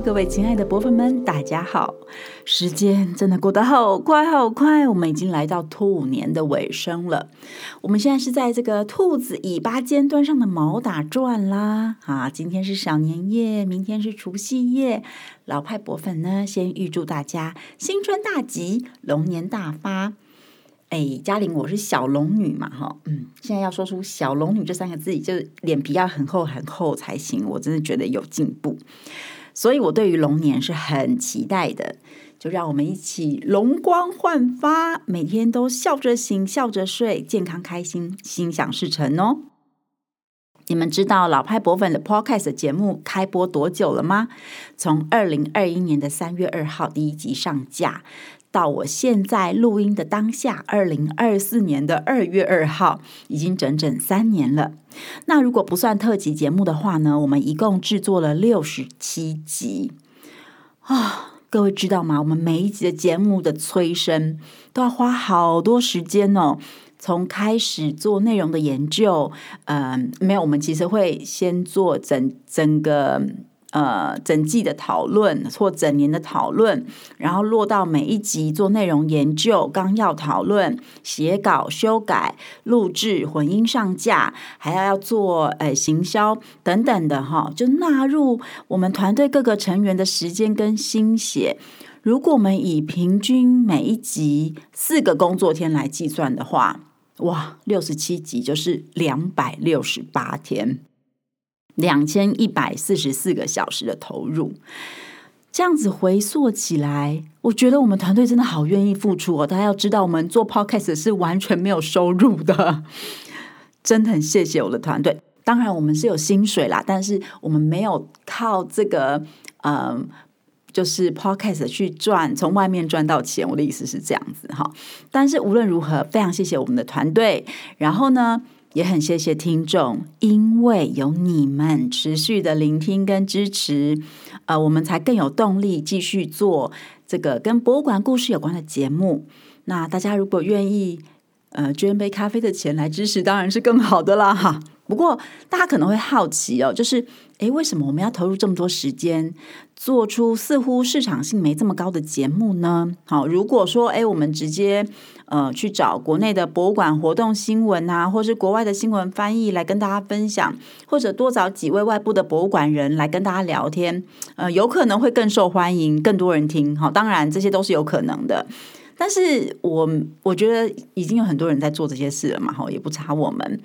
各位亲爱的博粉们，大家好！时间真的过得好快好快，我们已经来到兔年的尾声了。我们现在是在这个兔子尾巴尖端上的毛打转啦。啊，今天是小年夜，明天是除夕夜。老派博粉呢，先预祝大家新春大吉，龙年大发。哎，嘉玲，我是小龙女嘛，哈，嗯，现在要说出“小龙女”这三个字，就脸皮要很厚很厚才行。我真的觉得有进步，所以我对于龙年是很期待的。就让我们一起容光焕发，每天都笑着醒，笑着睡，健康开心，心想事成哦。你们知道老派博粉的 Podcast 节目开播多久了吗？从二零二一年的三月二号第一集上架。到我现在录音的当下，二零二四年的二月二号，已经整整三年了。那如果不算特辑节目的话呢，我们一共制作了六十七集啊！各位知道吗？我们每一集的节目的催生都要花好多时间哦。从开始做内容的研究，嗯、呃，没有，我们其实会先做整整个。呃，整季的讨论或整年的讨论，然后落到每一集做内容研究、纲要讨论、写稿、修改、录制、混音上架，还要要做呃行销等等的哈，就纳入我们团队各个成员的时间跟心血。如果我们以平均每一集四个工作天来计算的话，哇，六十七集就是两百六十八天。两千一百四十四个小时的投入，这样子回溯起来，我觉得我们团队真的好愿意付出哦。大家要知道，我们做 Podcast 是完全没有收入的，真的很谢谢我的团队。当然，我们是有薪水啦，但是我们没有靠这个，嗯，就是 Podcast 去赚，从外面赚到钱。我的意思是这样子哈。但是无论如何，非常谢谢我们的团队。然后呢，也很谢谢听众，因为有你们持续的聆听跟支持，呃，我们才更有动力继续做这个跟博物馆故事有关的节目。那大家如果愿意，呃，捐杯咖啡的钱来支持，当然是更好的啦，哈。不过，大家可能会好奇哦，就是，诶，为什么我们要投入这么多时间，做出似乎市场性没这么高的节目呢？好，如果说，诶，我们直接呃去找国内的博物馆活动新闻啊，或是国外的新闻翻译来跟大家分享，或者多找几位外部的博物馆人来跟大家聊天，呃，有可能会更受欢迎，更多人听。好，当然这些都是有可能的。但是我我觉得已经有很多人在做这些事了嘛，哈，也不差我们。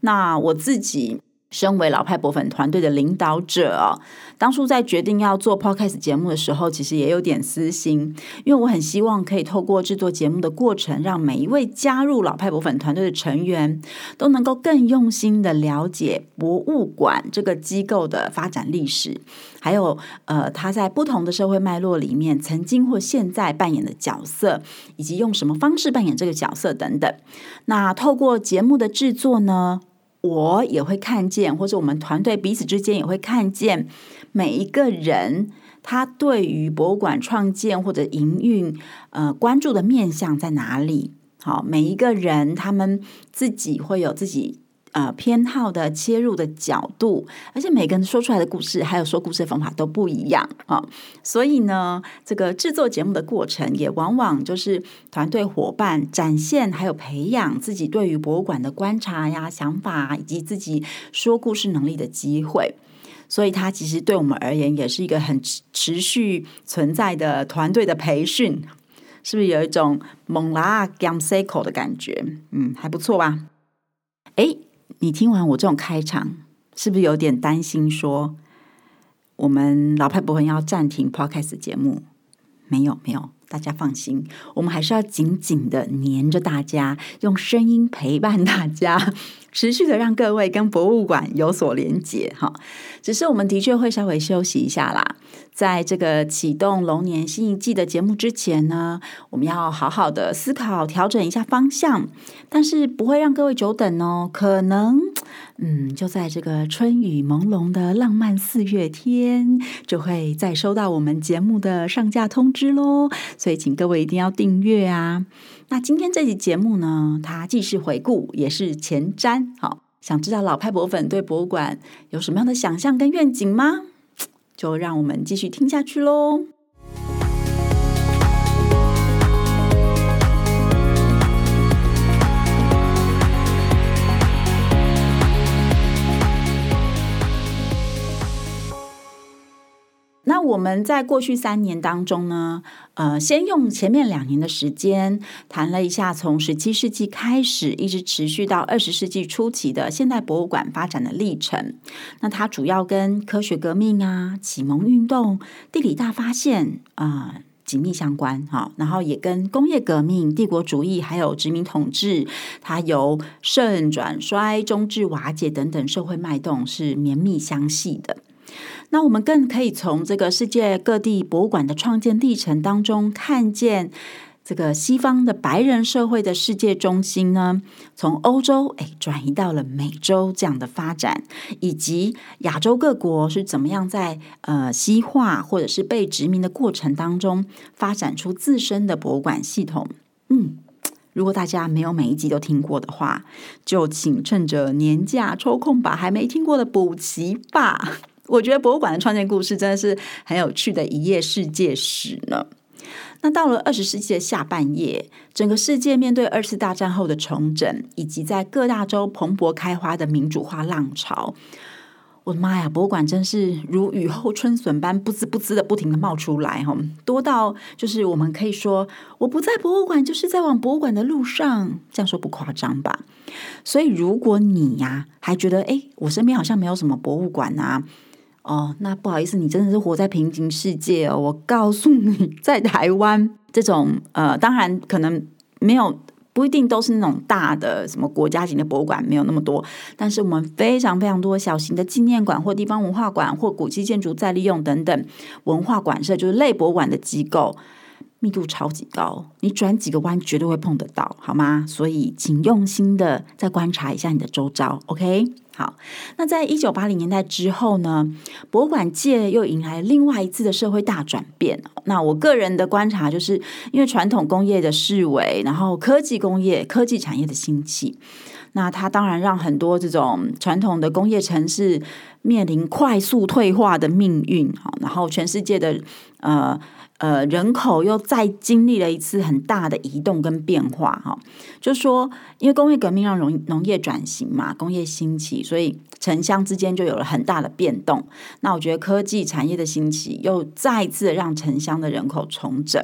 那我自己。身为老派博粉团队的领导者哦，当初在决定要做 Podcast 节目的时候，其实也有点私心，因为我很希望可以透过制作节目的过程，让每一位加入老派博粉团队的成员都能够更用心的了解博物馆这个机构的发展历史，还有呃，他在不同的社会脉络里面曾经或现在扮演的角色，以及用什么方式扮演这个角色等等。那透过节目的制作呢，我也会看见，或者我们团队彼此之间也会看见，每一个人他对于博物馆创建或者营运，呃，关注的面向在哪里？好，每一个人他们自己会有自己。呃，偏好的切入的角度，而且每个人说出来的故事，还有说故事的方法都不一样啊、所以呢，这个制作节目的过程，也往往就是团队伙伴展现还有培养自己对于博物馆的观察呀、想法，以及自己说故事能力的机会。所以，它其实对我们而言，也是一个很持续存在的团队的培训。是不是有一种猛拉 gam cycle 的感觉？嗯，还不错吧？诶。你听完我这种开场，是不是有点担心？说我们老派博文要暂停 Podcast 节目？没有，没有，大家放心，我们还是要紧紧的黏着大家，用声音陪伴大家。持续的让各位跟博物馆有所连结哈，只是我们的确会稍微休息一下啦。在这个启动龙年新一季的节目之前呢，我们要好好的思考调整一下方向，但是不会让各位久等哦。可能嗯，就在这个春雨朦胧的浪漫四月天，就会再收到我们节目的上架通知喽。所以请各位一定要订阅啊。那今天这期节目呢，它既是回顾，也是前瞻。好，想知道老派博粉对博物馆有什么样的想象跟愿景吗？就让我们继续听下去喽。我们在过去三年当中呢，呃，先用前面两年的时间谈了一下，从十七世纪开始一直持续到二十世纪初期的现代博物馆发展的历程。那它主要跟科学革命啊、启蒙运动、地理大发现啊、呃、紧密相关哈。然后也跟工业革命、帝国主义还有殖民统治，它由盛转衰、终至瓦解等等社会脉动是绵密相系的。那我们更可以从这个世界各地博物馆的创建历程当中，看见这个西方的白人社会的世界中心呢，从欧洲诶转移到了美洲这样的发展，以及亚洲各国是怎么样在呃西化或者是被殖民的过程当中，发展出自身的博物馆系统。嗯，如果大家没有每一集都听过的话，就请趁着年假抽空把还没听过的补齐吧。我觉得博物馆的创建故事真的是很有趣的一页世界史呢。那到了二十世纪的下半叶，整个世界面对二次大战后的重整，以及在各大洲蓬勃开花的民主化浪潮，我的妈呀！博物馆真是如雨后春笋般不滋不滋的不停的冒出来，哈，多到就是我们可以说，我不在博物馆，就是在往博物馆的路上，这样说不夸张吧？所以如果你呀、啊、还觉得，哎，我身边好像没有什么博物馆啊。哦，那不好意思，你真的是活在平行世界哦。我告诉你，在台湾这种呃，当然可能没有，不一定都是那种大的什么国家级的博物馆，没有那么多。但是我们非常非常多小型的纪念馆或地方文化馆或古迹建筑再利用等等文化馆舍，就是类博物馆的机构，密度超级高，你转几个弯绝对会碰得到，好吗？所以请用心的再观察一下你的周遭，OK。好，那在一九八零年代之后呢，博物馆界又迎来另外一次的社会大转变。那我个人的观察，就是因为传统工业的式微，然后科技工业、科技产业的兴起，那它当然让很多这种传统的工业城市面临快速退化的命运。好，然后全世界的呃。呃，人口又再经历了一次很大的移动跟变化，哈，就说，因为工业革命让农农业转型嘛，工业兴起，所以城乡之间就有了很大的变动。那我觉得科技产业的兴起，又再次让城乡的人口重整。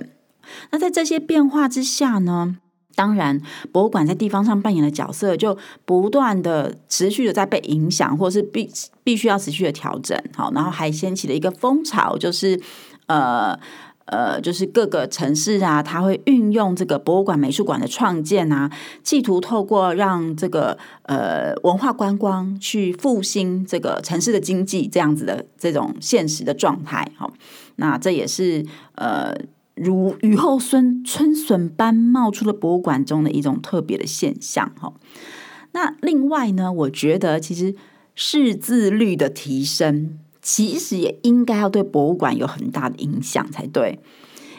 那在这些变化之下呢，当然，博物馆在地方上扮演的角色，就不断的持续的在被影响，或是必必须要持续的调整。好，然后还掀起了一个风潮，就是呃。呃，就是各个城市啊，它会运用这个博物馆、美术馆的创建啊，企图透过让这个呃文化观光去复兴这个城市的经济，这样子的这种现实的状态。好，那这也是呃如雨后春春笋般冒出的博物馆中的一种特别的现象。哈，那另外呢，我觉得其实识字率的提升。其实也应该要对博物馆有很大的影响才对，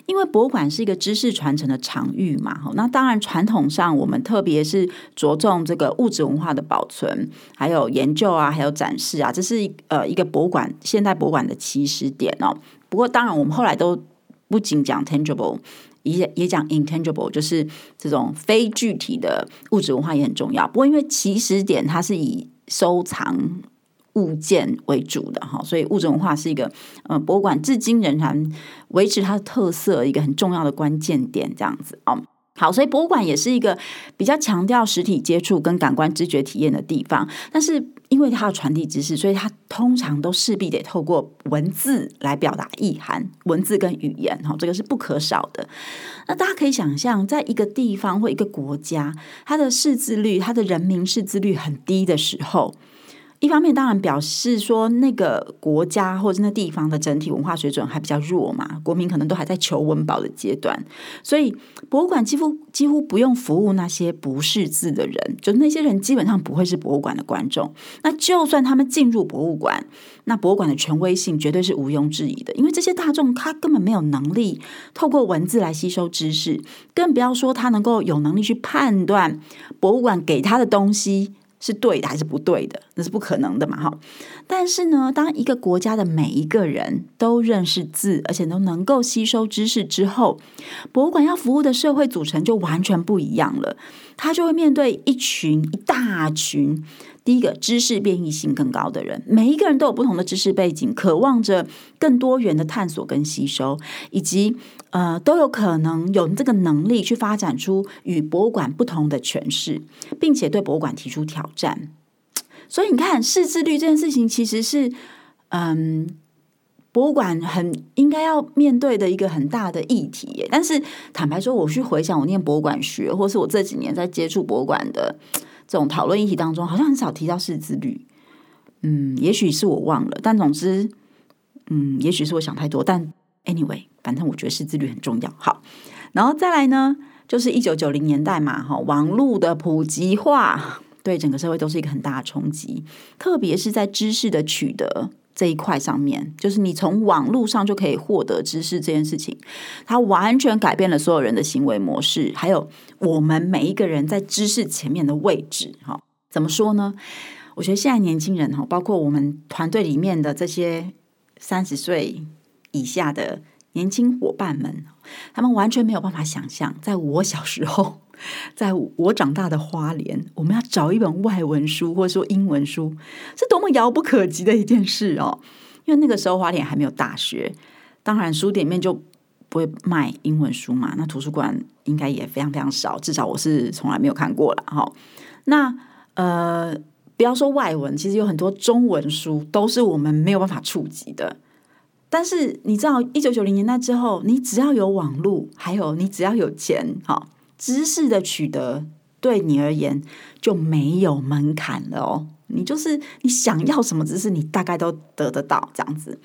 因为博物馆是一个知识传承的场域嘛。那当然，传统上我们特别是着重这个物质文化的保存，还有研究啊，还有展示啊，这是呃一个博物馆现代博物馆的起始点哦。不过，当然我们后来都不仅讲 tangible，也也讲 intangible，就是这种非具体的物质文化也很重要。不过，因为起始点它是以收藏。物件为主的哈，所以物质文化是一个呃博物馆至今仍然维持它的特色一个很重要的关键点，这样子哦。好，所以博物馆也是一个比较强调实体接触跟感官知觉体验的地方。但是因为它要传递知识，所以它通常都势必得透过文字来表达意涵，文字跟语言哈，这个是不可少的。那大家可以想象，在一个地方或一个国家，它的识字率，它的人民识字率很低的时候。一方面当然表示说那个国家或者那地方的整体文化水准还比较弱嘛，国民可能都还在求温饱的阶段，所以博物馆几乎几乎不用服务那些不识字的人，就那些人基本上不会是博物馆的观众。那就算他们进入博物馆，那博物馆的权威性绝对是毋庸置疑的，因为这些大众他根本没有能力透过文字来吸收知识，更不要说他能够有能力去判断博物馆给他的东西。是对的还是不对的，那是不可能的嘛，哈。但是呢，当一个国家的每一个人都认识字，而且都能够吸收知识之后，博物馆要服务的社会组成就完全不一样了。他就会面对一群一大群，第一个知识变异性更高的人，每一个人都有不同的知识背景，渴望着更多元的探索跟吸收，以及呃都有可能有这个能力去发展出与博物馆不同的诠释，并且对博物馆提出挑战。所以你看，识字率这件事情其实是嗯博物馆很应该要面对的一个很大的议题。但是坦白说，我去回想我念博物馆学，或是我这几年在接触博物馆的。这种讨论议题当中，好像很少提到识字率。嗯，也许是我忘了，但总之，嗯，也许是我想太多。但 anyway，反正我觉得识字率很重要。好，然后再来呢，就是一九九零年代嘛，哈，网络的普及化对整个社会都是一个很大的冲击，特别是在知识的取得。这一块上面，就是你从网络上就可以获得知识这件事情，它完全改变了所有人的行为模式，还有我们每一个人在知识前面的位置。哈，怎么说呢？我觉得现在年轻人哈，包括我们团队里面的这些三十岁以下的年轻伙伴们，他们完全没有办法想象，在我小时候。在我长大的花莲，我们要找一本外文书或者说英文书，是多么遥不可及的一件事哦！因为那个时候花莲还没有大学，当然书店里面就不会卖英文书嘛。那图书馆应该也非常非常少，至少我是从来没有看过了哈。那呃，不要说外文，其实有很多中文书都是我们没有办法触及的。但是你知道，一九九零年代之后，你只要有网络，还有你只要有钱，哈。知识的取得对你而言就没有门槛了哦，你就是你想要什么知识，你大概都得得到这样子。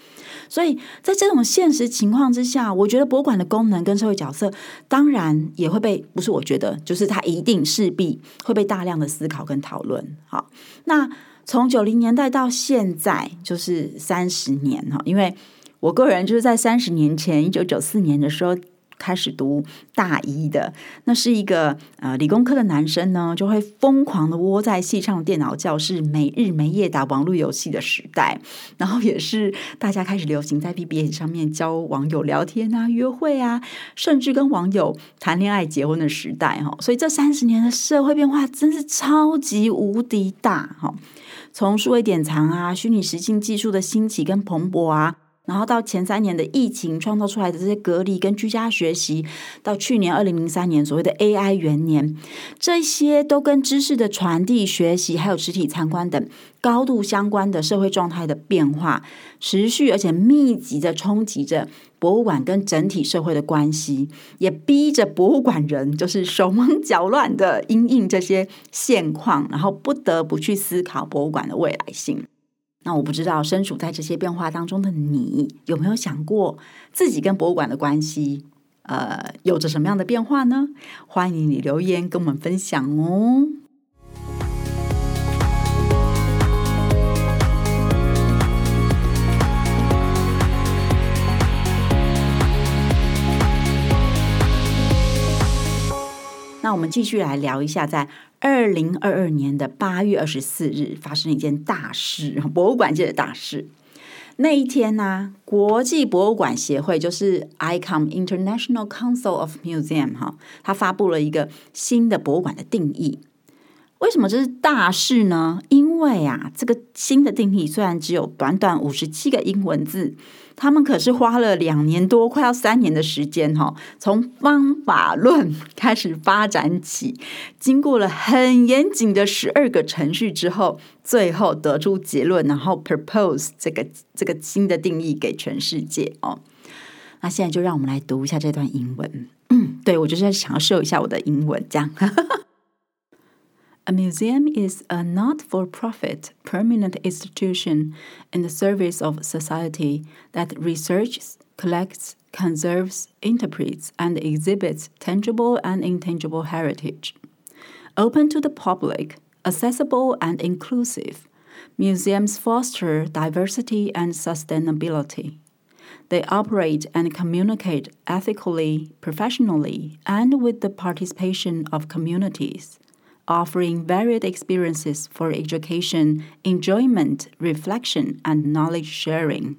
所以在这种现实情况之下，我觉得博物馆的功能跟社会角色，当然也会被，不是我觉得，就是它一定势必会被大量的思考跟讨论。好，那从九零年代到现在，就是三十年哈，因为我个人就是在三十年前，一九九四年的时候。开始读大一的，那是一个呃理工科的男生呢，就会疯狂的窝在系上电脑教室，没日没夜打网络游戏的时代。然后也是大家开始流行在 BBS 上面交网友聊天啊、约会啊，甚至跟网友谈恋爱、结婚的时代哈。所以这三十年的社会变化真是超级无敌大哈！从数位典藏啊、虚拟实境技术的兴起跟蓬勃啊。然后到前三年的疫情创造出来的这些隔离跟居家学习，到去年二零零三年所谓的 AI 元年，这些都跟知识的传递、学习还有实体参观等高度相关的社会状态的变化，持续而且密集的冲击着博物馆跟整体社会的关系，也逼着博物馆人就是手忙脚乱的因应这些现况，然后不得不去思考博物馆的未来性。那我不知道身处在这些变化当中的你，有没有想过自己跟博物馆的关系，呃，有着什么样的变化呢？欢迎你留言跟我们分享哦。那我们继续来聊一下，在二零二二年的八月二十四日，发生了一件大事，博物馆界的大事。那一天呢、啊，国际博物馆协会就是 ICOM International Council of Museum 哈，它发布了一个新的博物馆的定义。为什么这是大事呢？因为啊，这个新的定义虽然只有短短五十七个英文字。他们可是花了两年多，快要三年的时间哈，从方法论开始发展起，经过了很严谨的十二个程序之后，最后得出结论，然后 propose 这个这个新的定义给全世界哦。那现在就让我们来读一下这段英文。嗯，对，我就是想要秀一下我的英文，这样。A museum is a not-for-profit permanent institution in the service of society that researches, collects, conserves, interprets, and exhibits tangible and intangible heritage. Open to the public, accessible and inclusive, museums foster diversity and sustainability. They operate and communicate ethically, professionally, and with the participation of communities offering varied experiences for education, enjoyment, reflection, and knowledge sharing。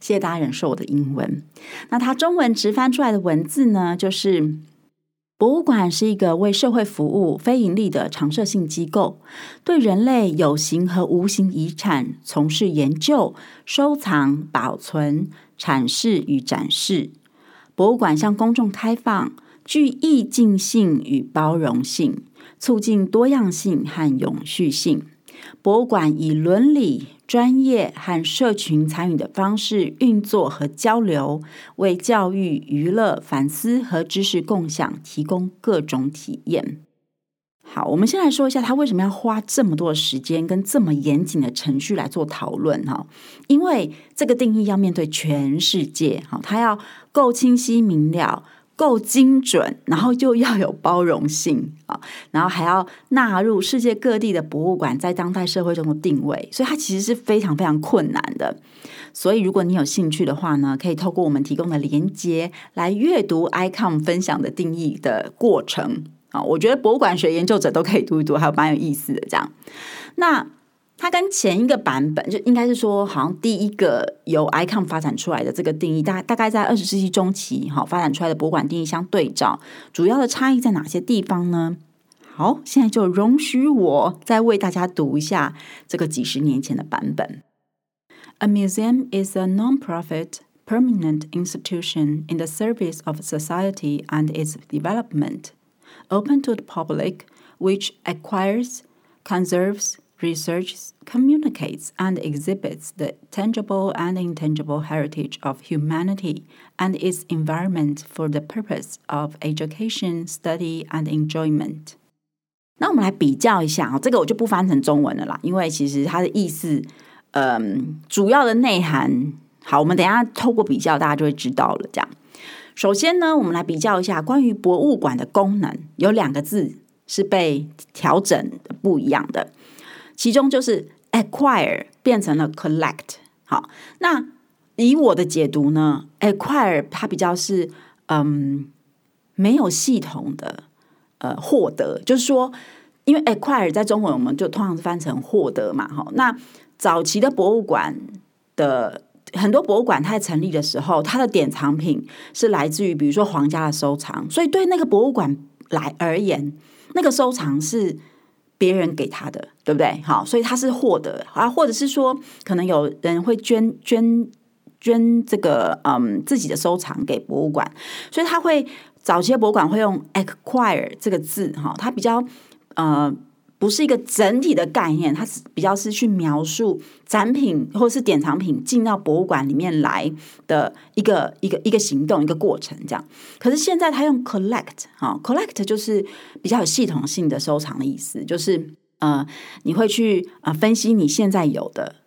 谢谢大家忍受我的英文。那它中文直翻出来的文字呢，就是。博物馆是一个为社会服务、非盈利的常设性机构，对人类有形和无形遗产从事研究、收藏、保存、阐释与展示。博物馆向公众开放，具意境性与包容性，促进多样性和永续性。博物馆以伦理、专业和社群参与的方式运作和交流，为教育、娱乐、反思和知识共享提供各种体验。好，我们先来说一下，他为什么要花这么多的时间跟这么严谨的程序来做讨论哈？因为这个定义要面对全世界，哈，它要够清晰明了。够精准，然后就要有包容性啊，然后还要纳入世界各地的博物馆在当代社会中的定位，所以它其实是非常非常困难的。所以如果你有兴趣的话呢，可以透过我们提供的连接来阅读 ICOM 分享的定义的过程啊。我觉得博物馆学研究者都可以读一读，还有蛮有意思的这样。那。它跟前一个版本就应该是说，好像第一个由 ICOM 发展出来的这个定义，大大概在二十世纪中期，哈，发展出来的博物馆定义相对照，主要的差异在哪些地方呢？好，现在就容许我再为大家读一下这个几十年前的版本。A museum is a non-profit permanent institution in the service of society and its development, open to the public, which acquires, conserves, Research communicates and exhibits the tangible and intangible heritage of humanity and its environment for the purpose of education, study, and enjoyment。那我们来比较一下啊，这个我就不翻成中文了啦，因为其实它的意思，嗯，主要的内涵，好，我们等下透过比较，大家就会知道了。这样，首先呢，我们来比较一下关于博物馆的功能，有两个字是被调整不一样的。其中就是 acquire 变成了 collect。好，那以我的解读呢，acquire 它比较是嗯没有系统的呃获得，就是说，因为 acquire 在中文我们就通常是翻成获得嘛。哈，那早期的博物馆的很多博物馆，它在成立的时候，它的典藏品是来自于比如说皇家的收藏，所以对那个博物馆来而言，那个收藏是。别人给他的，对不对？好，所以他是获得啊，或者是说，可能有人会捐捐捐这个嗯自己的收藏给博物馆，所以他会早期的博物馆会用 acquire 这个字哈，他比较呃。不是一个整体的概念，它是比较是去描述展品或是典藏品进到博物馆里面来的一个一个一个行动一个过程这样。可是现在他用 collect 啊，collect 就是比较有系统性的收藏的意思，就是呃你会去啊、呃、分析你现在有的。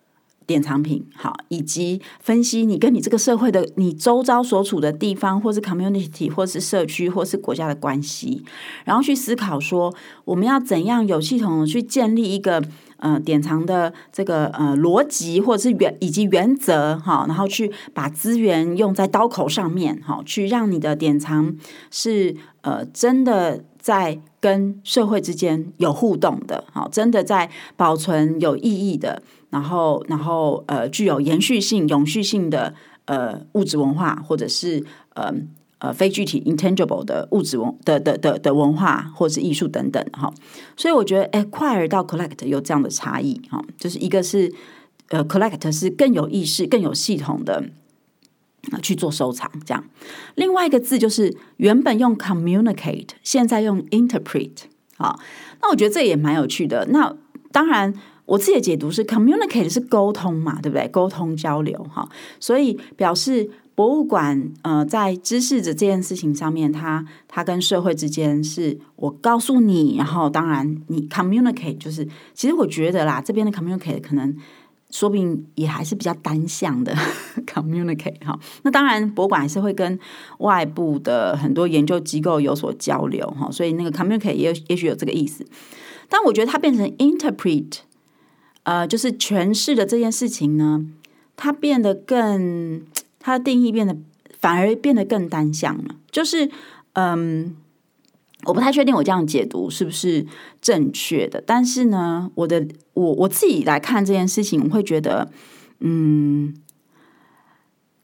典藏品好，以及分析你跟你这个社会的你周遭所处的地方，或是 community，或是社区，或是国家的关系，然后去思考说，我们要怎样有系统的去建立一个呃典藏的这个呃逻辑，或者是原以及原则哈，然后去把资源用在刀口上面哈，去让你的典藏是呃真的在跟社会之间有互动的，好，真的在保存有意义的。然后，然后，呃，具有延续性、永续性的呃物质文化，或者是呃呃非具体 （intangible） 的物质文的的的的文化，或是艺术等等，哈。所以我觉得 acquire 到 collect 有这样的差异，哈，就是一个是呃 collect 是更有意识、更有系统的去做收藏，这样。另外一个字就是原本用 communicate，现在用 interpret，好，那我觉得这也蛮有趣的。那当然。我自己的解读是，communicate 是沟通嘛，对不对？沟通交流哈，所以表示博物馆呃，在知识的这件事情上面，它它跟社会之间是我告诉你，然后当然你 communicate 就是，其实我觉得啦，这边的 communicate 可能说不定也还是比较单向的 communicate 哈。那当然，博物馆还是会跟外部的很多研究机构有所交流哈，所以那个 communicate 也也许有这个意思，但我觉得它变成 interpret。呃，就是诠释的这件事情呢，它变得更，它的定义变得反而变得更单向了。就是，嗯，我不太确定我这样解读是不是正确的，但是呢，我的我我自己来看这件事情，我会觉得，嗯，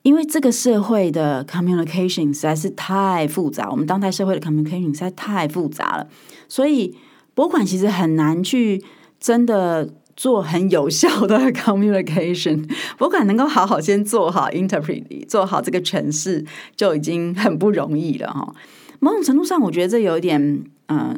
因为这个社会的 communication 实在是太复杂，我们当代社会的 communication 实在太复杂了，所以博物馆其实很难去真的做很有效的 communication。博物馆能够好好先做好 interpret，做好这个诠释，就已经很不容易了哈。某种程度上，我觉得这有点，呃，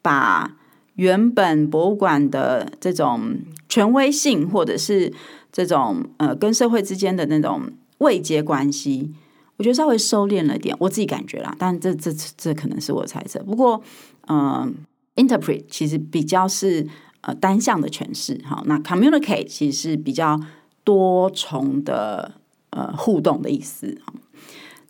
把原本博物馆的这种权威性，或者是这种呃跟社会之间的那种位阶关系，我觉得稍微收敛了一点，我自己感觉啦。但这这这可能是我猜测。不过，嗯、，interpret 其实比较是呃单向的诠释，好。那 communicate 其实是比较多重的呃互动的意思，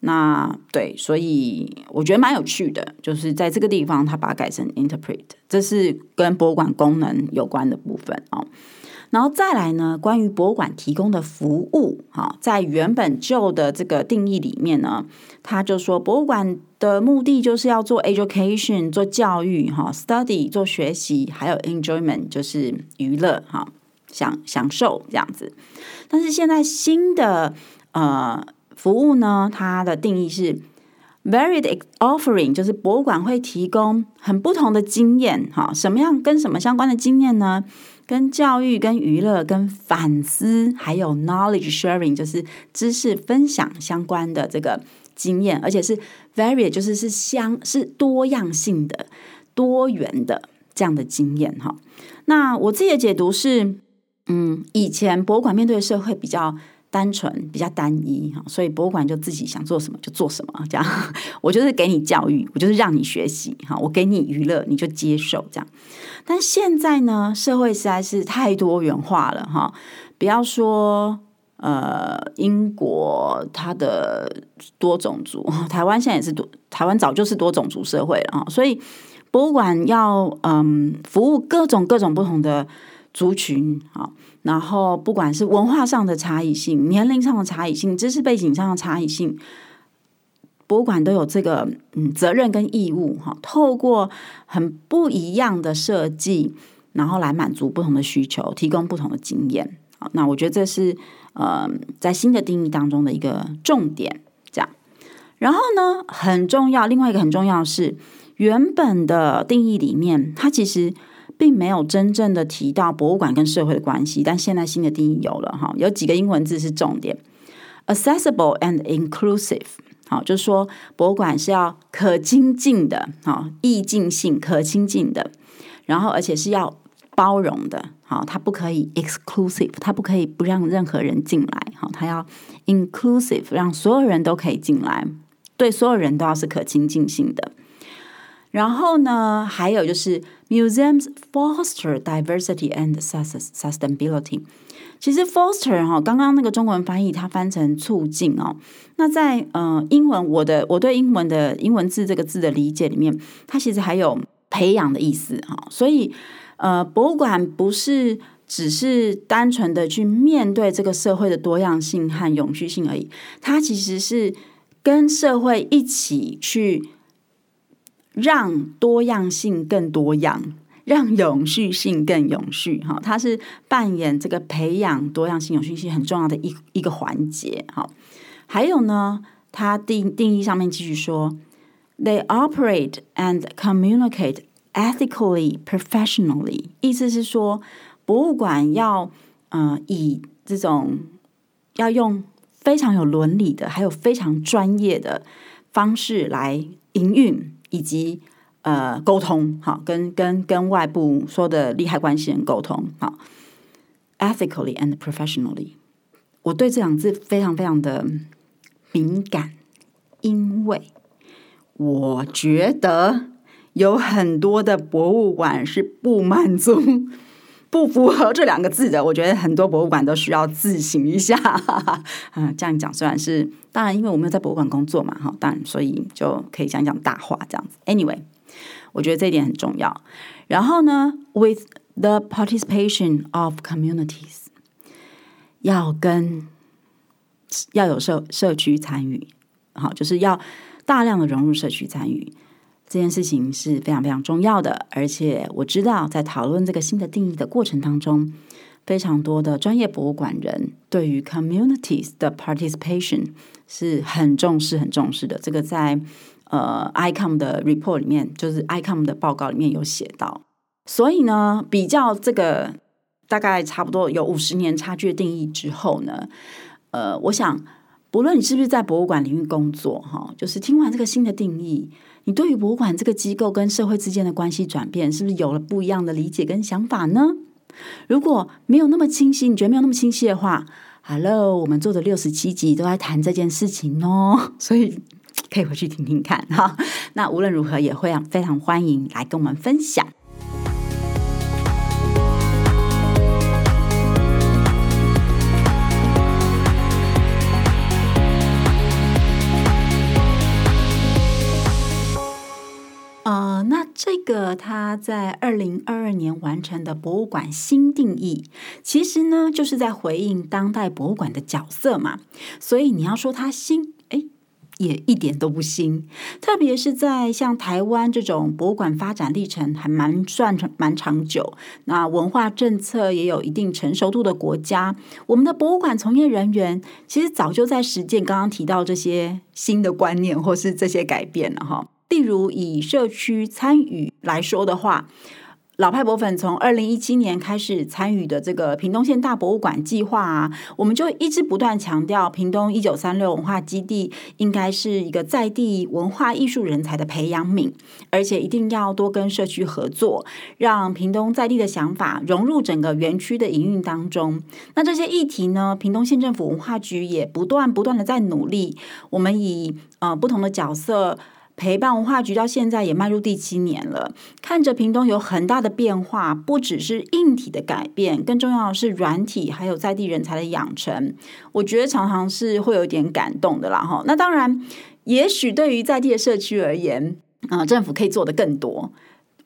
那对，所以我觉得蛮有趣的，就是在这个地方，他把它改成 interpret，这是跟博物馆功能有关的部分哦。然后再来呢，关于博物馆提供的服务，哈，在原本旧的这个定义里面呢，他就说博物馆的目的就是要做 education，做教育，哈，study 做学习，还有 enjoyment 就是娱乐，哈，享享受这样子。但是现在新的呃。服务呢，它的定义是 varied offering，就是博物馆会提供很不同的经验，哈，什么样跟什么相关的经验呢？跟教育、跟娱乐、跟反思，还有 knowledge sharing，就是知识分享相关的这个经验，而且是 varied，就是是相是多样性的、多元的这样的经验，哈。那我自己的解读是，嗯，以前博物馆面对的社会比较。单纯比较单一哈，所以博物馆就自己想做什么就做什么，这样。我就是给你教育，我就是让你学习哈，我给你娱乐，你就接受这样。但现在呢，社会实在是太多元化了哈，不要说呃英国它的多种族，台湾现在也是多，台湾早就是多种族社会了啊，所以博物馆要嗯服务各种各种不同的族群啊。然后，不管是文化上的差异性、年龄上的差异性、知识背景上的差异性，博物馆都有这个嗯责任跟义务哈。透过很不一样的设计，然后来满足不同的需求，提供不同的经验。好，那我觉得这是呃在新的定义当中的一个重点。这样，然后呢，很重要，另外一个很重要的是原本的定义里面，它其实。并没有真正的提到博物馆跟社会的关系，但现在新的定义有了哈，有几个英文字是重点：accessible and inclusive。好，就是说博物馆是要可亲近的，好，易近性可亲近的，然后而且是要包容的，好，它不可以 exclusive，它不可以不让任何人进来，好，它要 inclusive，让所有人都可以进来，对所有人都要是可亲近性的。然后呢，还有就是 museums foster diversity and sustainability。其实 foster 哈，刚刚那个中文翻译它翻成促进哦。那在呃英文，我的我对英文的英文字这个字的理解里面，它其实还有培养的意思哈。所以呃，博物馆不是只是单纯的去面对这个社会的多样性和永续性而已，它其实是跟社会一起去。让多样性更多样，让永续性更永续，哈，它是扮演这个培养多样性、永续性很重要的一一个环节，哈。还有呢，它定定义上面继续说，They operate and communicate ethically, professionally，意思是说，博物馆要呃以这种要用非常有伦理的，还有非常专业的方式来营运。以及呃沟通好，跟跟跟外部说的利害关系人沟通好，ethically and professionally，我对这两字非常非常的敏感，因为我觉得有很多的博物馆是不满足。不符合这两个字的，我觉得很多博物馆都需要自省一下。嗯，这样讲虽然是当然，因为我没有在博物馆工作嘛，哈，当然所以就可以讲讲大话这样子。Anyway，我觉得这一点很重要。然后呢，with the participation of communities，要跟要有社社区参与，好，就是要大量的融入社区参与。这件事情是非常非常重要的，而且我知道在讨论这个新的定义的过程当中，非常多的专业博物馆人对于 communities 的 participation 是很重视、很重视的。这个在呃 ICOM 的 report 里面，就是 ICOM 的报告里面有写到。所以呢，比较这个大概差不多有五十年差距的定义之后呢，呃，我想不论你是不是在博物馆领域工作，哈，就是听完这个新的定义。你对于博物馆这个机构跟社会之间的关系转变，是不是有了不一样的理解跟想法呢？如果没有那么清晰，你觉得没有那么清晰的话，Hello，我们做的六十七集都在谈这件事情哦，所以可以回去听听看哈。那无论如何，也会非常欢迎来跟我们分享。个他在二零二二年完成的博物馆新定义，其实呢就是在回应当代博物馆的角色嘛。所以你要说它新，哎，也一点都不新。特别是在像台湾这种博物馆发展历程还蛮算蛮长久，那文化政策也有一定成熟度的国家，我们的博物馆从业人员其实早就在实践刚刚提到这些新的观念或是这些改变了哈。例如以社区参与来说的话，老派博粉从二零一七年开始参与的这个屏东县大博物馆计划啊，我们就一直不断强调，屏东一九三六文化基地应该是一个在地文化艺术人才的培养皿，而且一定要多跟社区合作，让屏东在地的想法融入整个园区的营运当中。那这些议题呢，屏东县政府文化局也不断不断的在努力。我们以呃不同的角色。陪伴文化局到现在也迈入第七年了，看着屏东有很大的变化，不只是硬体的改变，更重要的是软体，还有在地人才的养成。我觉得常常是会有点感动的啦，哈。那当然，也许对于在地的社区而言，啊、呃，政府可以做得更多。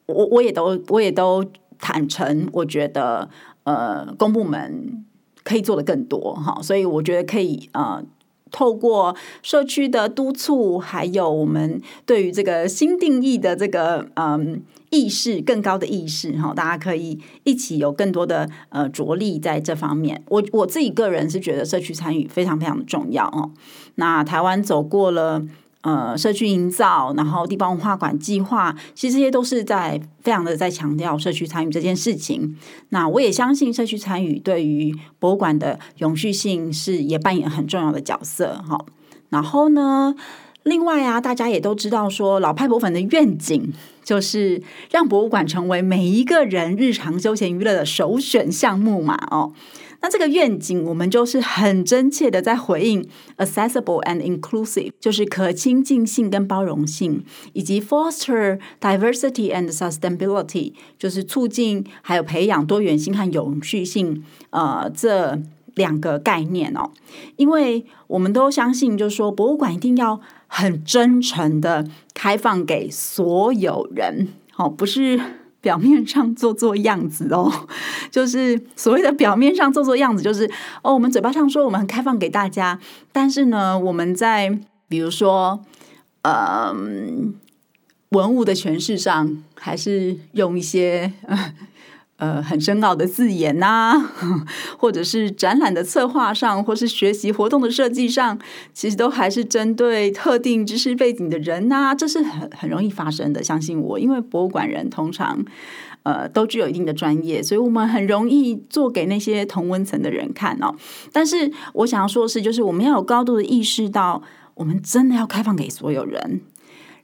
我我也都我也都坦诚，我觉得呃，公部门可以做得更多，哈。所以我觉得可以呃。透过社区的督促，还有我们对于这个新定义的这个嗯意识更高的意识哈，大家可以一起有更多的呃着力在这方面。我我自己个人是觉得社区参与非常非常的重要哦。那台湾走过了。呃，社区营造，然后地方文化馆计划，其实这些都是在非常的在强调社区参与这件事情。那我也相信社区参与对于博物馆的永续性是也扮演很重要的角色哈。然后呢，另外啊，大家也都知道说，老派博粉的愿景就是让博物馆成为每一个人日常休闲娱乐的首选项目嘛，哦。那这个愿景，我们就是很真切的在回应 accessible and inclusive，就是可亲近性跟包容性，以及 foster diversity and sustainability，就是促进还有培养多元性和永续性，呃，这两个概念哦。因为我们都相信，就是说博物馆一定要很真诚的开放给所有人，哦，不是。表面上做做样子哦，就是所谓的表面上做做样子，就是哦，我们嘴巴上说我们很开放给大家，但是呢，我们在比如说，呃，文物的诠释上，还是用一些。呃呃，很深奥的字眼呐、或者是展览的策划上，或是学习活动的设计上，其实都还是针对特定知识背景的人呐、这是很很容易发生的。相信我，因为博物馆人通常呃都具有一定的专业，所以我们很容易做给那些同温层的人看哦。但是我想要说的是，就是我们要有高度的意识到，我们真的要开放给所有人。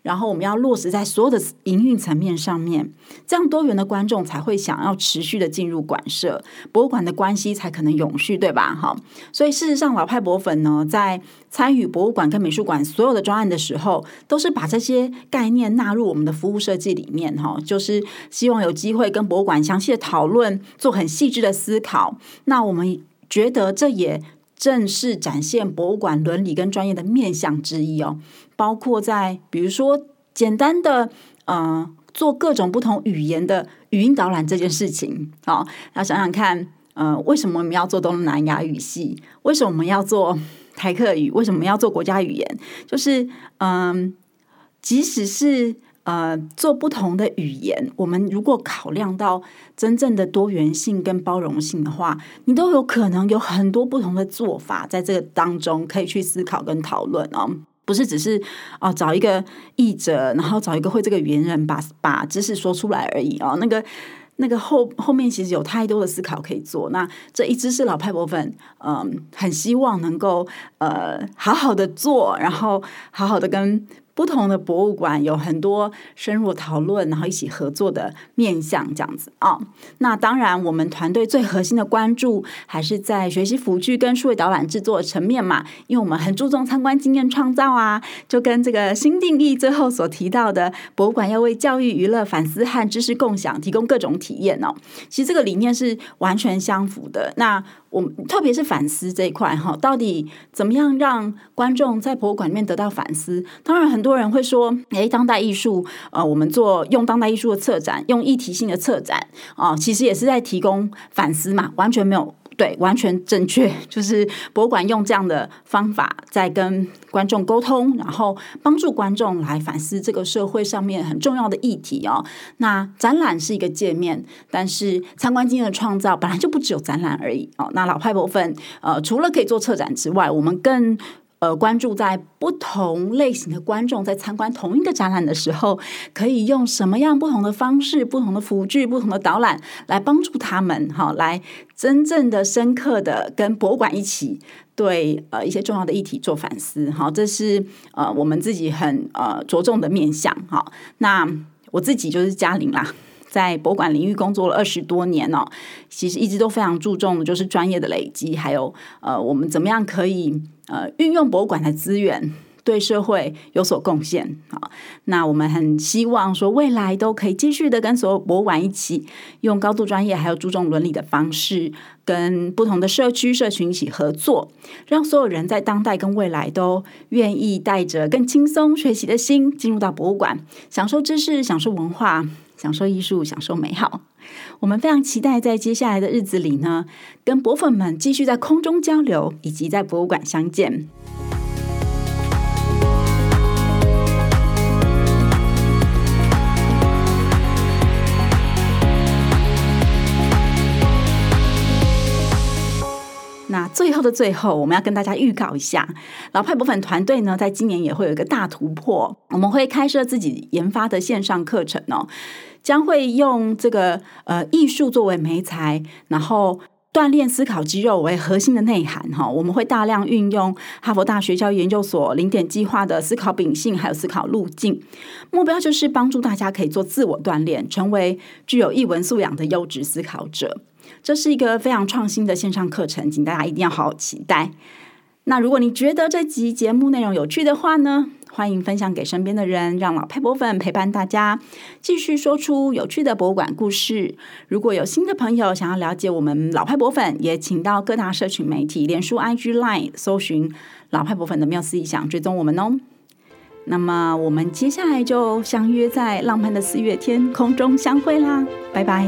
然后我们要落实在所有的营运层面上面，这样多元的观众才会想要持续的进入馆舍，博物馆的关系才可能永续，对吧？哈，所以事实上，老派博粉呢，在参与博物馆跟美术馆所有的专案的时候，都是把这些概念纳入我们的服务设计里面，哈，就是希望有机会跟博物馆详细的讨论，做很细致的思考。那我们觉得这也正是展现博物馆伦理跟专业的面向之一哦。包括在比如说简单的呃做各种不同语言的语音导览这件事情，好，要想想看，呃，为什么我们要做东南亚语系？为什么我们要做台客语？为什么要做国家语言？就是嗯、即使是呃做不同的语言，我们如果考量到真正的多元性跟包容性的话，你都有可能有很多不同的做法，在这个当中可以去思考跟讨论哦。不是只是哦找一个译者，然后找一个会这个语言人把把知识说出来而已哦。那个那个后后面其实有太多的思考可以做。那这一支是老派博粉，嗯，很希望能够呃好好的做，然后好好的跟。不同的博物馆有很多深入讨论，然后一起合作的面向，这样子啊、哦。那当然，我们团队最核心的关注还是在学习辅具跟数位导览制作层面嘛，因为我们很注重参观经验创造啊，就跟这个新定义最后所提到的，博物馆要为教育、娱乐、反思和知识共享提供各种体验哦。其实这个理念是完全相符的。那我们特别是反思这一块哈，到底怎么样让观众在博物馆里面得到反思？当然，很多多人会说，诶，当代艺术，呃，我们做用当代艺术的策展，用议题性的策展啊，其实也是在提供反思嘛，完全没有。对，完全正确，就是博物馆用这样的方法在跟观众沟通，然后帮助观众来反思这个社会上面很重要的议题哦。那展览是一个界面，但是参观经验的创造本来就不只有展览而已哦。那老派博分呃，除了可以做策展之外，我们更。呃，关注在不同类型的观众在参观同一个展览的时候，可以用什么样不同的方式、不同的辅具、不同的导览来帮助他们，哈，来真正的、深刻的跟博物馆一起对呃一些重要的议题做反思，哈，这是呃我们自己很呃着重的面向，哈。那我自己就是嘉玲啦。在博物馆领域工作了二十多年哦，其实一直都非常注重的就是专业的累积，还有呃，我们怎么样可以呃运用博物馆的资源对社会有所贡献啊？那我们很希望说未来都可以继续的跟所有博物馆一起用高度专业还有注重伦理的方式，跟不同的社区社群一起合作，让所有人在当代跟未来都愿意带着更轻松学习的心进入到博物馆，享受知识，享受文化。享受艺术，享受美好。我们非常期待在接下来的日子里呢，跟博粉们继续在空中交流，以及在博物馆相见。最后的最后，我们要跟大家预告一下，老派博粉团队呢，在今年也会有一个大突破，我们会开设自己研发的线上课程哦。将会用这个呃艺术作为媒材，然后锻炼思考肌肉为核心的内涵哈。我们会大量运用哈佛大学教育研究所零点计划的思考秉性，还有思考路径，目标就是帮助大家可以做自我锻炼，成为具有艺文素养的优质思考者。这是一个非常创新的线上课程，请大家一定要好好期待。那如果你觉得这集节目内容有趣的话呢，欢迎分享给身边的人，让老派博粉陪伴大家，继续说出有趣的博物馆故事。如果有新的朋友想要了解我们老派博粉，也请到各大社群媒体、脸书、IG、Line 搜寻老派博粉的缪斯意想，追踪我们哦。那么我们接下来就相约在浪漫的四月天空中相会啦，拜拜。